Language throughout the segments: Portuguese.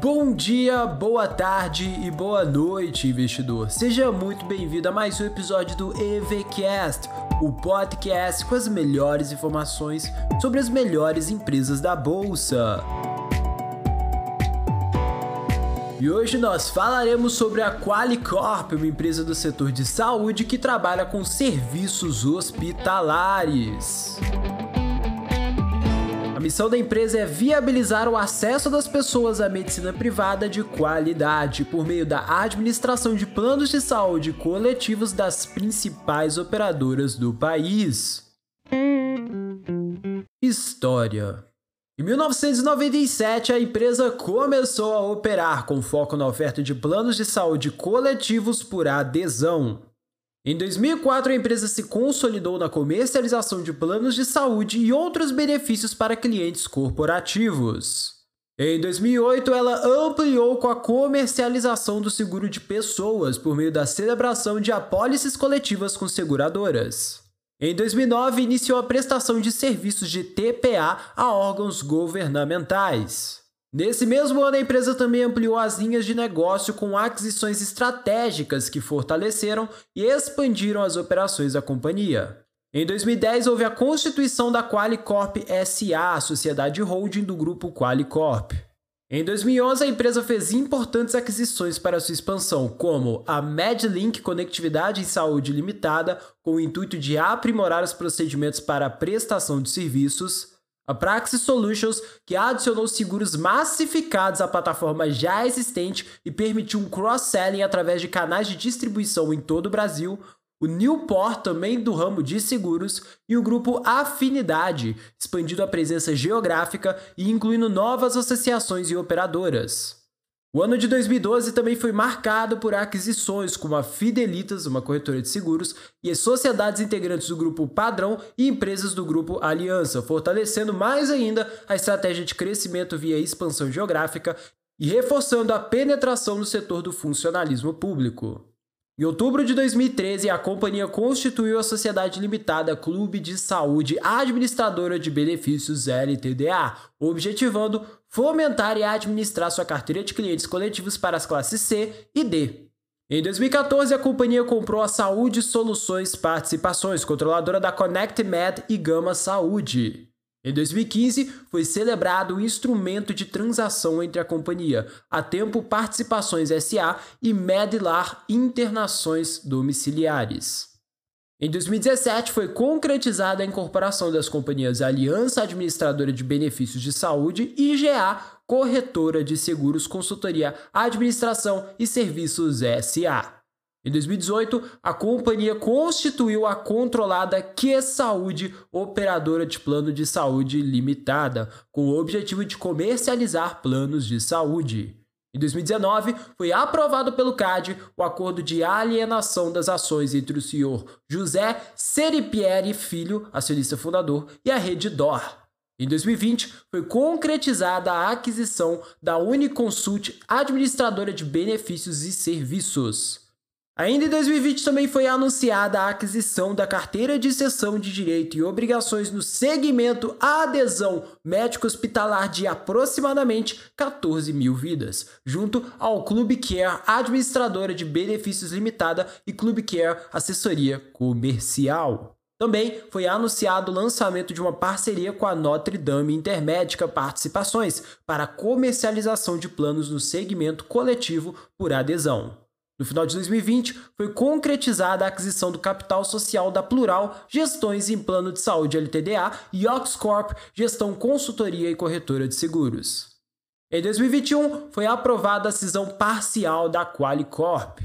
Bom dia, boa tarde e boa noite, investidor. Seja muito bem-vindo a mais um episódio do EVCast, o podcast com as melhores informações sobre as melhores empresas da bolsa. E hoje nós falaremos sobre a Qualicorp, uma empresa do setor de saúde que trabalha com serviços hospitalares. A missão da empresa é viabilizar o acesso das pessoas à medicina privada de qualidade por meio da administração de planos de saúde coletivos das principais operadoras do país. História em 1997, a empresa começou a operar com foco na oferta de planos de saúde coletivos por adesão. Em 2004, a empresa se consolidou na comercialização de planos de saúde e outros benefícios para clientes corporativos. Em 2008, ela ampliou com a comercialização do seguro de pessoas por meio da celebração de apólices coletivas com seguradoras. Em 2009, iniciou a prestação de serviços de TPA a órgãos governamentais. Nesse mesmo ano, a empresa também ampliou as linhas de negócio com aquisições estratégicas que fortaleceram e expandiram as operações da companhia. Em 2010, houve a constituição da Qualicorp SA, a sociedade holding do grupo Qualicorp. Em 2011, a empresa fez importantes aquisições para sua expansão, como a MedLink Conectividade em Saúde Limitada, com o intuito de aprimorar os procedimentos para a prestação de serviços, a Praxis Solutions, que adicionou seguros massificados à plataforma já existente e permitiu um cross-selling através de canais de distribuição em todo o Brasil, o Newport, também do ramo de seguros, e o grupo Afinidade, expandindo a presença geográfica e incluindo novas associações e operadoras. O ano de 2012 também foi marcado por aquisições como a Fidelitas, uma corretora de seguros, e as sociedades integrantes do grupo Padrão e empresas do grupo Aliança, fortalecendo mais ainda a estratégia de crescimento via expansão geográfica e reforçando a penetração no setor do funcionalismo público. Em outubro de 2013, a companhia constituiu a Sociedade Limitada Clube de Saúde Administradora de Benefícios LTDA, objetivando fomentar e administrar sua carteira de clientes coletivos para as classes C e D. Em 2014, a companhia comprou a Saúde Soluções Participações, controladora da Connect Med e Gama Saúde. Em 2015, foi celebrado o instrumento de transação entre a companhia A Tempo Participações SA e Medlar Internações Domiciliares. Em 2017, foi concretizada a incorporação das companhias Aliança Administradora de Benefícios de Saúde e IGA Corretora de Seguros Consultoria Administração e Serviços SA. Em 2018, a companhia constituiu a controlada Que Saúde Operadora de Plano de Saúde Limitada, com o objetivo de comercializar planos de saúde. Em 2019, foi aprovado pelo CAD o acordo de alienação das ações entre o senhor José Seripieri Filho, acionista fundador, e a Rede DOR. Em 2020, foi concretizada a aquisição da Uniconsult, administradora de benefícios e serviços. Ainda em 2020 também foi anunciada a aquisição da carteira de cessão de direito e obrigações no segmento adesão médico-hospitalar de aproximadamente 14 mil vidas, junto ao Clube Care Administradora de Benefícios Limitada e Clube Care Assessoria Comercial. Também foi anunciado o lançamento de uma parceria com a Notre Dame Intermédica Participações para comercialização de planos no segmento coletivo por adesão. No final de 2020, foi concretizada a aquisição do capital social da Plural Gestões em Plano de Saúde LTDA e Oxcorp Gestão Consultoria e Corretora de Seguros. Em 2021, foi aprovada a cisão parcial da Qualicorp.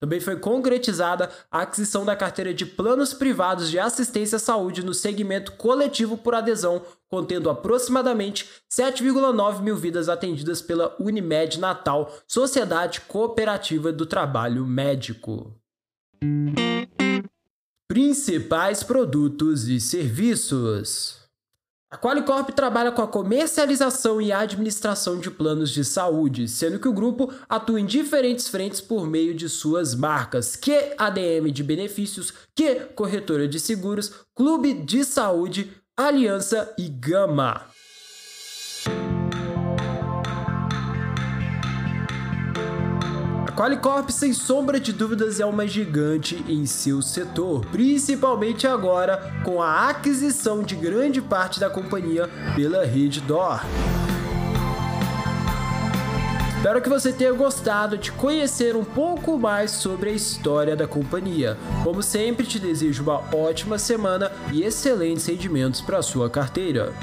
Também foi concretizada a aquisição da carteira de planos privados de assistência à saúde no segmento coletivo por adesão, contendo aproximadamente 7,9 mil vidas atendidas pela Unimed Natal, Sociedade Cooperativa do Trabalho Médico. Principais produtos e serviços. A Qualicorp trabalha com a comercialização e administração de planos de saúde, sendo que o grupo atua em diferentes frentes por meio de suas marcas, que ADM de benefícios, que corretora de seguros, clube de saúde, aliança e gama. Qualicorp, sem sombra de dúvidas, é uma gigante em seu setor, principalmente agora com a aquisição de grande parte da companhia pela Reddor. Espero que você tenha gostado de conhecer um pouco mais sobre a história da companhia. Como sempre, te desejo uma ótima semana e excelentes rendimentos para sua carteira.